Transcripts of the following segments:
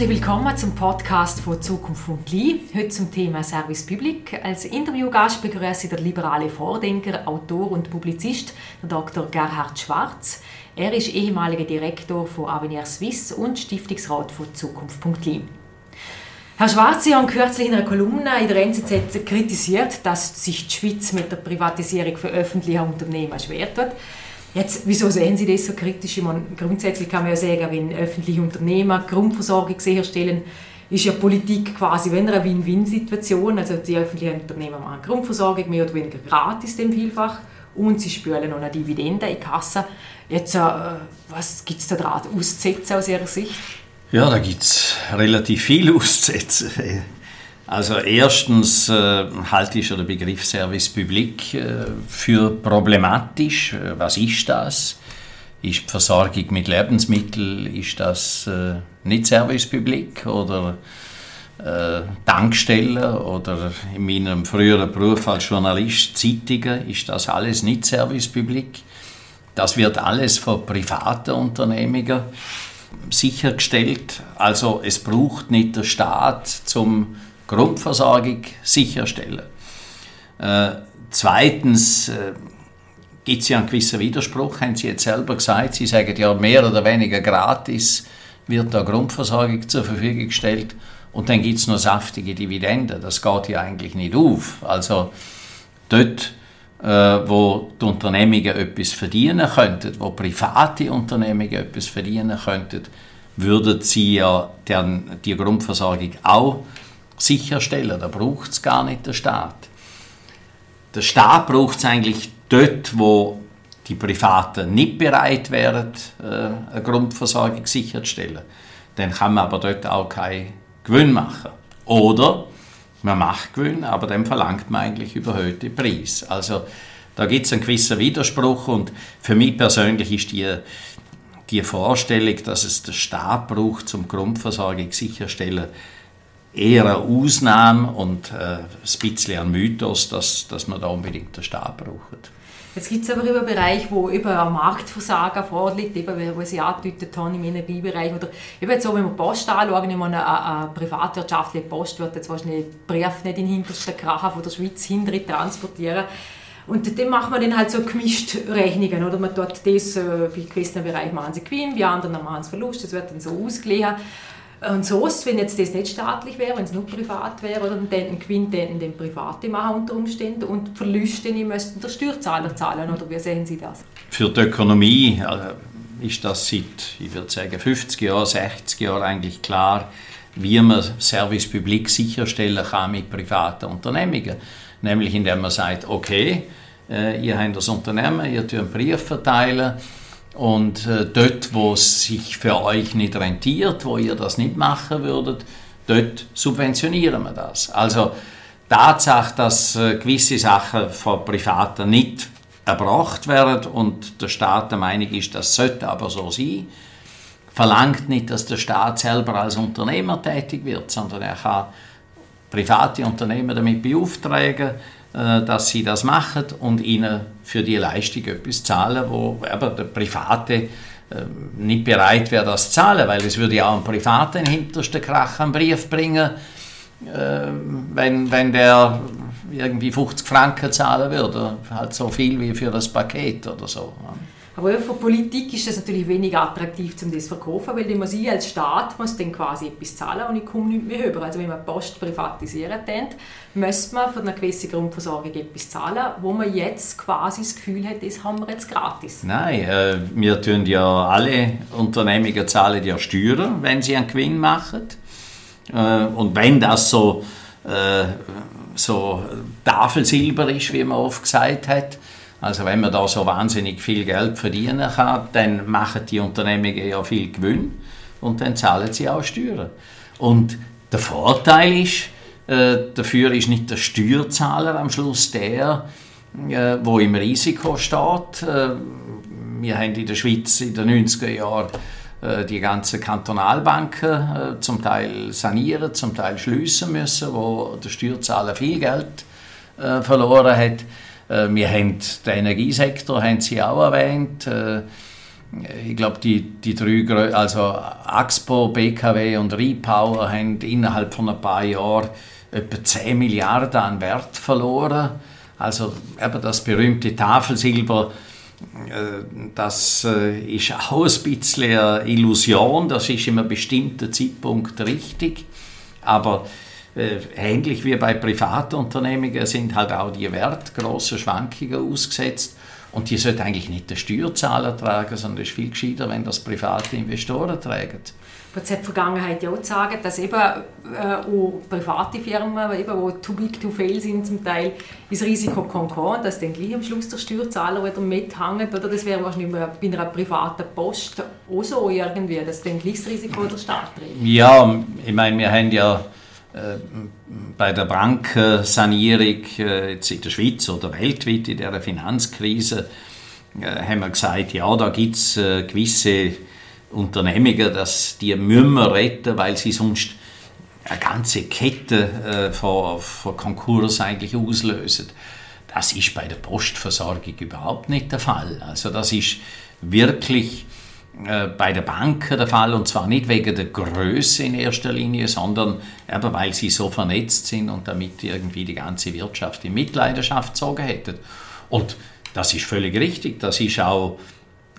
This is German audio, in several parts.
Herzlich willkommen zum Podcast von Zukunft.li. Heute zum Thema Service Public. Als Interviewgast begrüße ich den liberale Vordenker, Autor und Publizist Dr. Gerhard Schwarz. Er ist ehemaliger Direktor von Avenir Suisse und Stiftungsrat von Zukunft.li. Herr Schwarz, Sie haben kürzlich in einer Kolumne in der NZZ kritisiert, dass sich die Schweiz mit der Privatisierung für öffentliche Unternehmen schwer tut. Jetzt, wieso sehen Sie das so kritisch? Ich meine, grundsätzlich kann man ja sagen, wenn öffentliche Unternehmen Grundversorgung sicherstellen, ist ja Politik quasi wenn eine Win-Win-Situation. Also die öffentlichen Unternehmen machen Grundversorgung mehr oder weniger gratis dem vielfach und sie spülen noch eine Dividende in Kasse. Jetzt, äh, was gibt es da dran auszusetzen aus Ihrer Sicht? Ja, da gibt es relativ viel auszusetzen. Also erstens äh, halte ich den Begriff Service Public äh, für problematisch. Äh, was ist das? Ist die Versorgung mit Lebensmitteln, ist das äh, nicht Service Public oder äh, Tankstellen oder in meinem früheren Beruf als Journalist Zeitungen, ist das alles nicht Service Public? Das wird alles von privaten Unternehmungen sichergestellt. Also es braucht nicht der Staat zum Grundversorgung sicherstellen. Äh, zweitens äh, gibt es ja einen gewissen Widerspruch, haben Sie jetzt selber gesagt. Sie sagen ja, mehr oder weniger gratis wird da Grundversorgung zur Verfügung gestellt und dann gibt es noch saftige Dividenden. Das geht ja eigentlich nicht auf. Also dort, äh, wo die Unternehmungen etwas verdienen könnten, wo private Unternehmungen etwas verdienen könnten, würden sie ja dann die Grundversorgung auch sicherstellen. Da braucht es gar nicht der Staat. Der Staat braucht es eigentlich dort, wo die Privaten nicht bereit wären, äh, eine Grundversorgung sicherzustellen. Dann kann man aber dort auch keinen Gewinn machen. Oder man macht Gewinn, aber dann verlangt man eigentlich überhöhte Preis. Also da gibt es einen gewissen Widerspruch und für mich persönlich ist die, die Vorstellung, dass es der Staat braucht, um Grundversorgung sicherzustellen, eher eine Ausnahme und äh, ein bisschen ein Mythos, dass, dass man da unbedingt den Staat braucht. Jetzt gibt es aber über Bereich, wo über ein Marktversagen vorliegt, eben, wo Sie angedeutet haben im Energiebereich. Oder eben so, wenn wir Post anschauen, ich meine, eine, eine privatwirtschaftliche Post wird jetzt wahrscheinlich Brief nicht in den hintersten Krachen von der Schweiz hinterher transportieren. Und dann macht man dann halt so gemischt Rechnungen, oder? Man tut das, äh, bei gewissen Bereichen machen sie Gewinn, bei anderen machen sie Verlust, das wird dann so ausgeglichen. Und so ist wenn jetzt das nicht staatlich wäre, wenn es nur privat wäre, dann den Gewinn den, Private machen unter Umständen und Verluste müssten der Steuerzahler zahlen, oder wie sehen Sie das? Für die Ökonomie äh, ist das seit, ich würde sagen, 50 Jahren, 60 Jahren eigentlich klar, wie man Service Public sicherstellen kann mit privaten Unternehmungen. Nämlich indem man sagt, okay, äh, ihr habt das Unternehmen, ihr tut einen Brief verteilen, und äh, dort, wo es sich für euch nicht rentiert, wo ihr das nicht machen würdet, dort subventionieren wir das. Also Tatsache, dass äh, gewisse Sachen von Privaten nicht erbracht werden und der Staat der Meinung ist, das sollte aber so sein, verlangt nicht, dass der Staat selber als Unternehmer tätig wird, sondern er kann private Unternehmer damit beauftragen, dass sie das machen und ihnen für die Leistung etwas zahlen, wo aber der Private äh, nicht bereit wäre, das zu zahlen, weil es würde ja auch ein Privaten hintersten Krach einen Brief bringen, äh, wenn, wenn der irgendwie 50 Franken zahlen würde, halt so viel wie für das Paket oder so. Aber für Politik ist das natürlich weniger attraktiv, um das zu verkaufen, weil man sie als Staat muss dann quasi etwas zahlen und ich komme nicht mehr rüber. Also wenn man Post privatisieren denkt, müsste man für eine gewisse Grundversorgung etwas zahlen, wo man jetzt quasi das Gefühl hat, das haben wir jetzt gratis. Nein, äh, wir tun ja alle Unternehmungen zahlen ja Steuern, wenn sie einen Gewinn machen. Äh, und wenn das so, äh, so Tafelsilber ist, wie man oft gesagt hat, also wenn man da so wahnsinnig viel Geld verdienen kann, dann machen die Unternehmungen ja viel Gewinn und dann zahlen sie auch Steuern. Und der Vorteil ist, äh, dafür ist nicht der Steuerzahler am Schluss der, äh, wo im Risiko steht. Äh, wir haben in der Schweiz in den 90er Jahren äh, die ganzen Kantonalbanken äh, zum Teil sanieren, zum Teil schließen müssen, wo der Steuerzahler viel Geld äh, verloren hat. Äh, wir haben den Energiesektor, haben Sie auch erwähnt. Äh, ich glaube, die, die drei, also Axpo, BKW und Repower haben innerhalb von ein paar Jahren etwa 10 Milliarden an Wert verloren. Also eben das berühmte Tafelsilber, äh, das ist auch ein bisschen eine Illusion, das ist in einem bestimmten Zeitpunkt richtig, aber ähnlich wie bei Privatunternehmungen sind halt auch die Werte grossen Schwankungen ausgesetzt und die sollte eigentlich nicht der Steuerzahler tragen, sondern es ist viel gescheiter, wenn das private Investoren tragen. Aber es hat die Vergangenheit ja auch gezeigt, dass eben äh, auch private Firmen, eben, die too big to fail sind zum Teil, ins Risiko kommen dass dann gleich am Schluss der Steuerzahler wieder mithängt. Oder das wäre wahrscheinlich bei einer privaten Post auch so irgendwie, dass dann gleich das Risiko der Staat trägt. Ja, ich meine, wir haben ja äh, bei der Bankensanierung äh, jetzt in der Schweiz oder weltweit in der Finanzkrise äh, haben wir gesagt, ja, da gibt es gewisse Unternehmungen, dass die müssen wir retten, weil sie sonst eine ganze Kette von, von Konkurs eigentlich auslösen. Das ist bei der Postversorgung überhaupt nicht der Fall. Also das ist wirklich äh, bei der Banken der Fall und zwar nicht wegen der Größe in erster Linie, sondern eben weil sie so vernetzt sind und damit irgendwie die ganze Wirtschaft in Mitleidenschaft gezogen hätten. Und das ist völlig richtig, das ist auch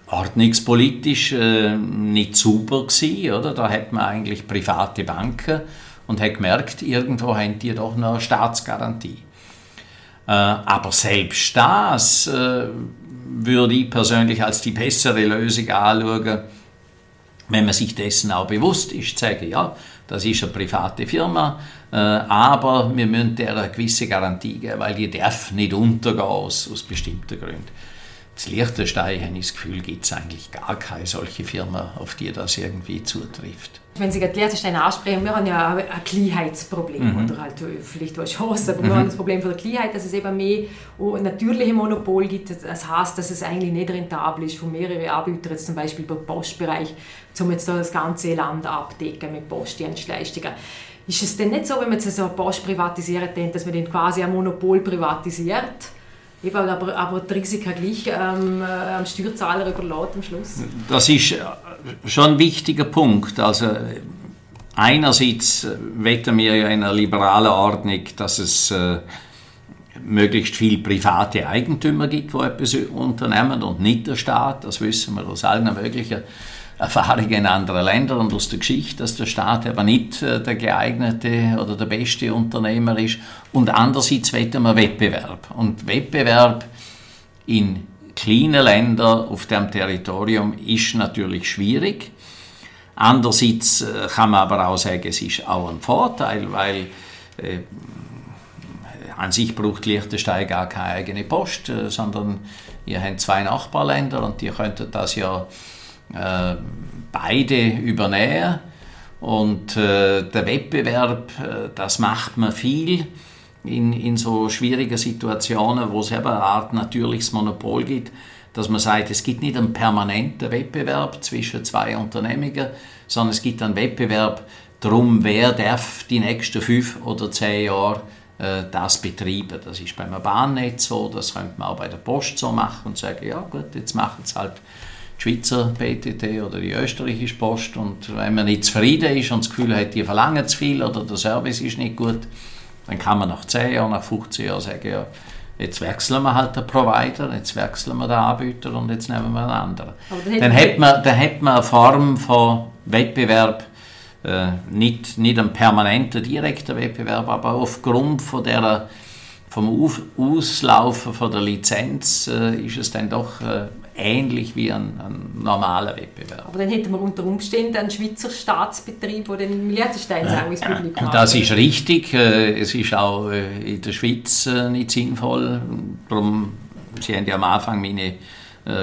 ordnungspolitisch äh, nicht super gewesen, oder? Da hat man eigentlich private Banken und hat gemerkt, irgendwo haben die doch noch eine Staatsgarantie. Äh, aber selbst das äh, würde ich persönlich als die bessere Lösung anschauen, wenn man sich dessen auch bewusst ist, zu sagen, ja, das ist eine private Firma, äh, aber wir müssen der eine gewisse Garantie geben, weil die darf nicht untergehen aus, aus bestimmten Gründen. In Liechtenstein habe ich das Gefühl, gibt es eigentlich gar keine solche Firma, auf die das irgendwie zutrifft. Wenn Sie gerade Liechtenstein ansprechen, wir haben ja ein Kleinheitsproblem mhm. oder halt vielleicht auch Chance, aber mhm. wir haben das Problem von der Kleinheit, dass es eben mehr natürliche Monopol gibt. Das heißt, dass es eigentlich nicht rentabel ist, von mehreren Anbietern, jetzt zum Beispiel im Postbereich, um jetzt da das ganze Land abdecken mit Postdienstleistungen. Ist es denn nicht so, wenn man jetzt so eine Post privatisiert, dass man den quasi ein Monopol privatisiert? Eben, aber, aber Risiken gleich ähm, äh, am Steuerzahler überlässt am Schluss. Das ist schon ein wichtiger Punkt. Also einerseits wetten wir ja in einer liberalen Ordnung, dass es äh, möglichst viele private Eigentümer gibt, die etwas unternehmen und nicht der Staat. Das wissen wir aus allen möglichen Erfahrungen in anderen Ländern und aus der Geschichte, dass der Staat aber nicht äh, der geeignete oder der beste Unternehmer ist. Und andererseits wetten wir Wettbewerb. Und Wettbewerb in kleinen Ländern auf dem Territorium ist natürlich schwierig. Andererseits äh, kann man aber auch sagen, es ist auch ein Vorteil, weil äh, an sich braucht Liechtenstein gar keine eigene Post, äh, sondern ihr habt zwei Nachbarländer und die könnten das ja äh, beide übernehmen. Und äh, der Wettbewerb, äh, das macht man viel in, in so schwierigen Situationen, wo es eben eine Art natürliches Monopol gibt, dass man sagt, es gibt nicht einen permanenten Wettbewerb zwischen zwei Unternehmungen, sondern es gibt einen Wettbewerb darum, wer darf die nächsten fünf oder zehn Jahre äh, das betreiben. Das ist beim Bahnnetz so, das könnte man auch bei der Post so machen und sagen, ja gut, jetzt machen es halt die Schweizer BTT oder die österreichische Post und wenn man nicht zufrieden ist und das Gefühl hat, die verlangen zu viel oder der Service ist nicht gut, dann kann man nach 10 Jahren, nach 15 Jahren sagen, ja, jetzt wechseln wir halt den Provider, jetzt wechseln wir den Anbieter und jetzt nehmen wir einen anderen. Dann hat, man, dann hat man eine Form von Wettbewerb, äh, nicht, nicht einen permanenten, direkten Wettbewerb, aber aufgrund von der, vom Auf Auslaufen von der Lizenz äh, ist es dann doch äh, ähnlich wie ein, ein, normaler Wettbewerb. Aber dann hätten wir unter Umständen einen Schweizer Staatsbetrieb, der den Liechtenstein ins Publikum macht. Das ist richtig. Äh, es ist auch äh, in der Schweiz äh, nicht sinnvoll. Darum, Sie haben ja am Anfang meine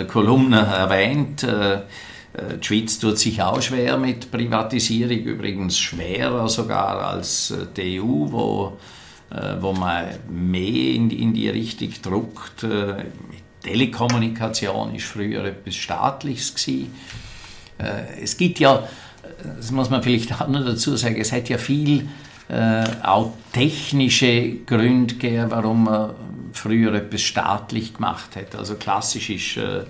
Kolumne erwähnt. Die Schweiz tut sich auch schwer mit Privatisierung, übrigens schwerer sogar als die EU, wo, wo man mehr in, in die Richtung druckt. Telekommunikation ist früher etwas Staatliches gewesen. Äh, es gibt ja, das muss man vielleicht auch noch dazu sagen, es hat ja viel äh, auch technische Gründe gegeben, warum man früher etwas staatlich gemacht hat. Also klassisch ist äh,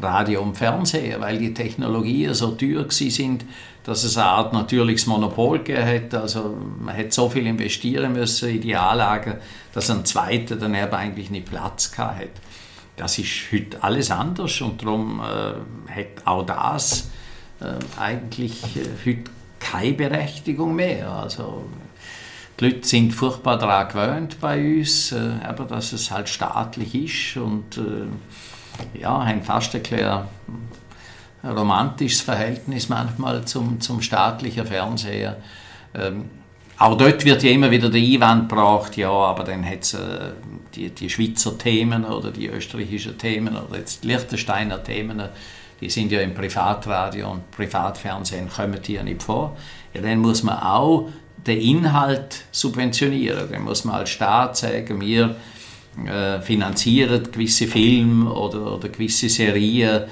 Radio und Fernsehen, weil die Technologien so teuer sind, dass es eine Art natürliches Monopol gegeben hat. Also man hat so viel investieren müssen in die Anlagen, dass ein zweiter dann eben eigentlich nicht Platz hat. Das ist heute alles anders und darum äh, hat auch das äh, eigentlich äh, heute keine Berechtigung mehr. Also die Leute sind furchtbar daran gewöhnt bei uns, äh, aber dass es halt staatlich ist und äh, ja, haben fast ein romantisches Verhältnis manchmal zum, zum staatlichen Fernseher. Ähm, auch dort wird ja immer wieder der Einwand gebracht, ja, aber dann hat es äh, die, die Schweizer Themen oder die österreichischen Themen oder jetzt Liechtensteiner Themen, die sind ja im Privatradio und Privatfernsehen, kommen die ja nicht vor. Ja, dann muss man auch den Inhalt subventionieren. Dann muss man als Staat sagen, wir äh, finanzieren gewisse Filme oder, oder gewisse Serien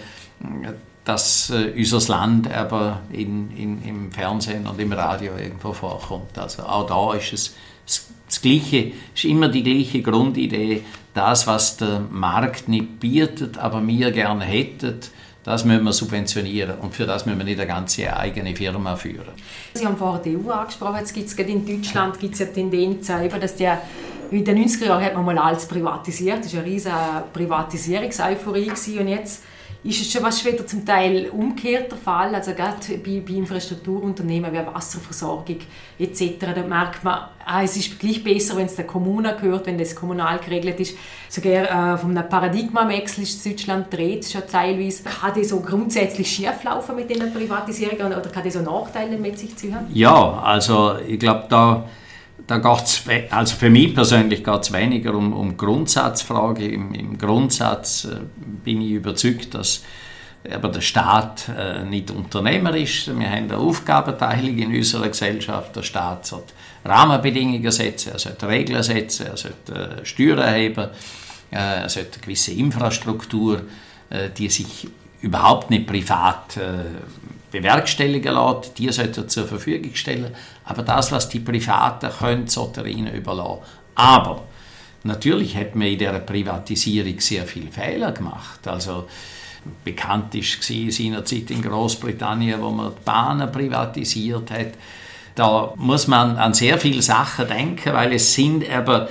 dass äh, unser Land aber in, in, im Fernsehen und im Radio irgendwo vorkommt. Also auch da ist es das, Gleiche, ist immer die gleiche Grundidee, das, was der Markt nicht bietet, aber wir gerne hätten, das müssen wir subventionieren und für das müssen wir nicht eine ganze eigene Firma führen. Sie haben vorher die EU angesprochen, jetzt gibt es in Deutschland gibt's ja Tendenzen, dass der in den 90er Jahren hat man mal alles privatisiert, das war eine riesige Privatisierungseuphorie und jetzt ist es schon was wieder zum Teil umgekehrt der Fall. Also gerade bei, bei Infrastrukturunternehmen wie Wasserversorgung etc. Da merkt man, ah, es ist gleich besser, wenn es der Kommune gehört, wenn das kommunal geregelt ist. Sogar äh, von einem Paradigmawechsel ist Deutschland dreht schon teilweise. Kann das so grundsätzlich schief laufen mit den Privatisierungen oder kann das so Nachteile mit sich ziehen? Ja, also ich glaube, da da geht's, also für mich persönlich geht es weniger um, um Grundsatzfrage. Im, Im, Grundsatz äh, bin ich überzeugt, dass aber der Staat äh, nicht Unternehmer ist. Wir haben eine Aufgabenteilung in unserer Gesellschaft. Der Staat sollte Rahmenbedingungen setzen, er sollte Regeln setzen, er sollte äh, Steuern erheben, äh, er sollte eine gewisse Infrastruktur, äh, die sich überhaupt nicht privat äh, bewerkstelligen lässt, die sollte er zur Verfügung stellen. Aber das, was die Privaten können, sollte er ihnen überlassen. Aber natürlich hat man in dieser Privatisierung sehr viele Fehler gemacht. Also bekannt ist seinerzeit in Großbritannien, wo man die Bahnen privatisiert hat. Da muss man an sehr viele Sachen denken, weil es sind aber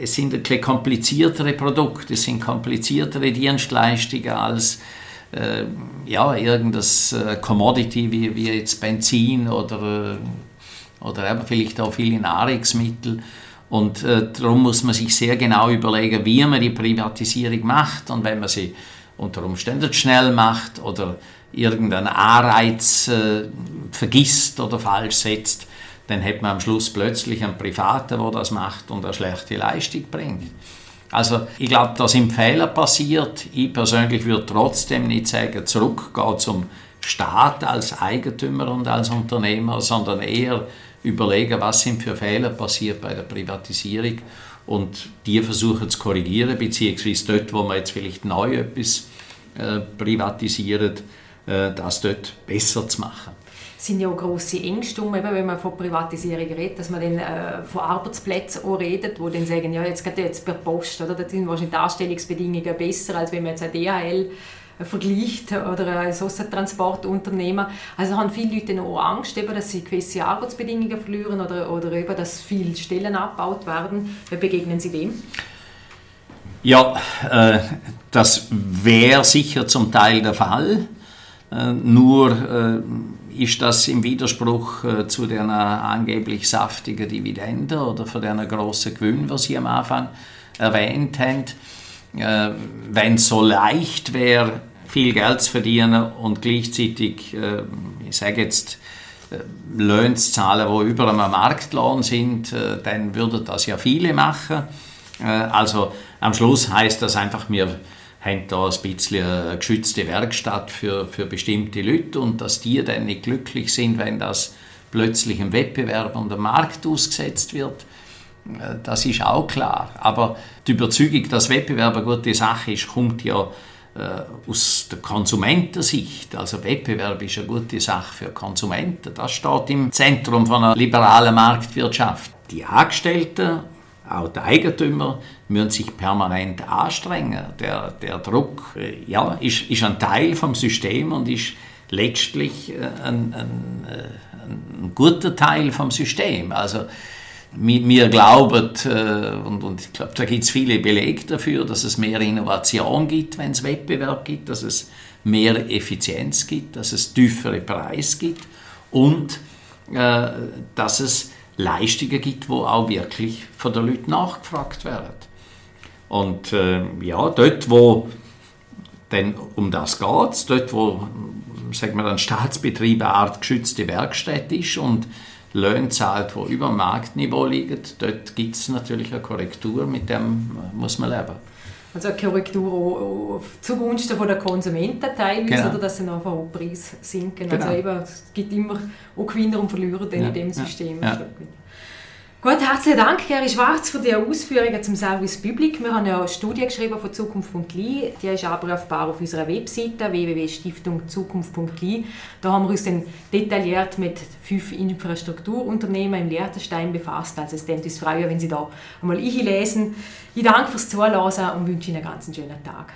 es sind kompliziertere Produkte, es sind kompliziertere Dienstleistungen als äh, ja, irgendein äh, Commodity wie, wie jetzt Benzin oder, äh, oder eben vielleicht auch viele Nahrungsmittel. Und äh, darum muss man sich sehr genau überlegen, wie man die Privatisierung macht und wenn man sie unter Umständen schnell macht oder irgendeinen Anreiz äh, vergisst oder falsch setzt, dann hat man am Schluss plötzlich einen Privaten, der das macht und eine schlechte Leistung bringt. Also ich glaube, da sind Fehler passiert. Ich persönlich würde trotzdem nicht sagen, zurückgehen zum Staat als Eigentümer und als Unternehmer, sondern eher überlegen, was sind für Fehler passiert bei der Privatisierung und die versuchen zu korrigieren, beziehungsweise dort, wo man jetzt vielleicht neu etwas äh, privatisiert, äh, das dort besser zu machen sind ja auch grosse Ängste um, wenn man von Privatisierung redet, dass man dann äh, von Arbeitsplätzen auch redet, wo dann sagen, ja, jetzt geht jetzt per Post, oder? da sind wahrscheinlich die Darstellungsbedingungen besser, als wenn man jetzt ein DHL äh, vergleicht oder ein Transportunternehmen. Also haben viele Leute auch Angst, eben, dass sie gewisse Arbeitsbedingungen verlieren oder, oder eben, dass viele Stellen abgebaut werden. Wie begegnen Sie dem? Ja, äh, das wäre sicher zum Teil der Fall. Äh, nur äh, ist das im Widerspruch äh, zu der angeblich saftigen Dividende oder für den grossen Gewinn, was Sie am Anfang erwähnt haben. Äh, wenn es so leicht wäre, viel Geld zu verdienen und gleichzeitig, äh, ich sage jetzt, Löhne zu zahlen, die über einem Marktlohn sind, dann würden das ja viele machen. Also am Schluss heißt das einfach, wir haben da ein bisschen eine geschützte Werkstatt für, für bestimmte Leute und dass die dann nicht glücklich sind, wenn das plötzlich im Wettbewerb und dem Markt ausgesetzt wird, äh, das ist auch klar. Aber die Überzeugung, dass Wettbewerb eine gute Sache ist, kommt ja äh, aus der Konsumentensicht. Also Wettbewerb ist eine gute Sache für Konsumenten. Das steht im Zentrum von einer liberalen Marktwirtschaft. Die Angestellten, auch die Eigentümer, müssen sich permanent anstrengen. Der, der Druck äh, ja, ist, ist ein Teil vom System und ist letztlich äh, ein, ein, äh, ein guter Teil vom System. Also wir glauben, und, und ich glaube, da gibt es viele Belege dafür, dass es mehr Innovation gibt, wenn es Wettbewerb gibt, dass es mehr Effizienz gibt, dass es tiefere Preise gibt und äh, dass es Leistungen gibt, wo auch wirklich von den Leuten nachgefragt werden. Und äh, ja, dort, wo denn um das geht dort, wo sagen wir, ein Staatsbetrieb eine Art geschützte Werkstatt ist und Löhne zahlt, die über Marktniveau liegen, dort gibt es natürlich eine Korrektur, mit dem muss man leben. Also eine Korrektur zugunsten von der Konsumenten teilweise, genau. oder dass sie einfach auch Preis sinken. Also genau. Also eben, es gibt immer auch Gewinner und Verlierer ja. in dem System. Ja. Gut, herzlichen Dank, Gary Schwarz, für die Ausführungen zum Service Public. Wir haben ja eine Studie geschrieben von Zukunft.li, die ist abrufbar auf unserer Webseite www.stiftungzukunft.li. Da haben wir uns dann detailliert mit fünf Infrastrukturunternehmen im Lehrterstein befasst. Also es würde uns freuen, wenn Sie da einmal einlesen. Ich danke fürs Zuhören und wünsche Ihnen einen ganz schönen Tag.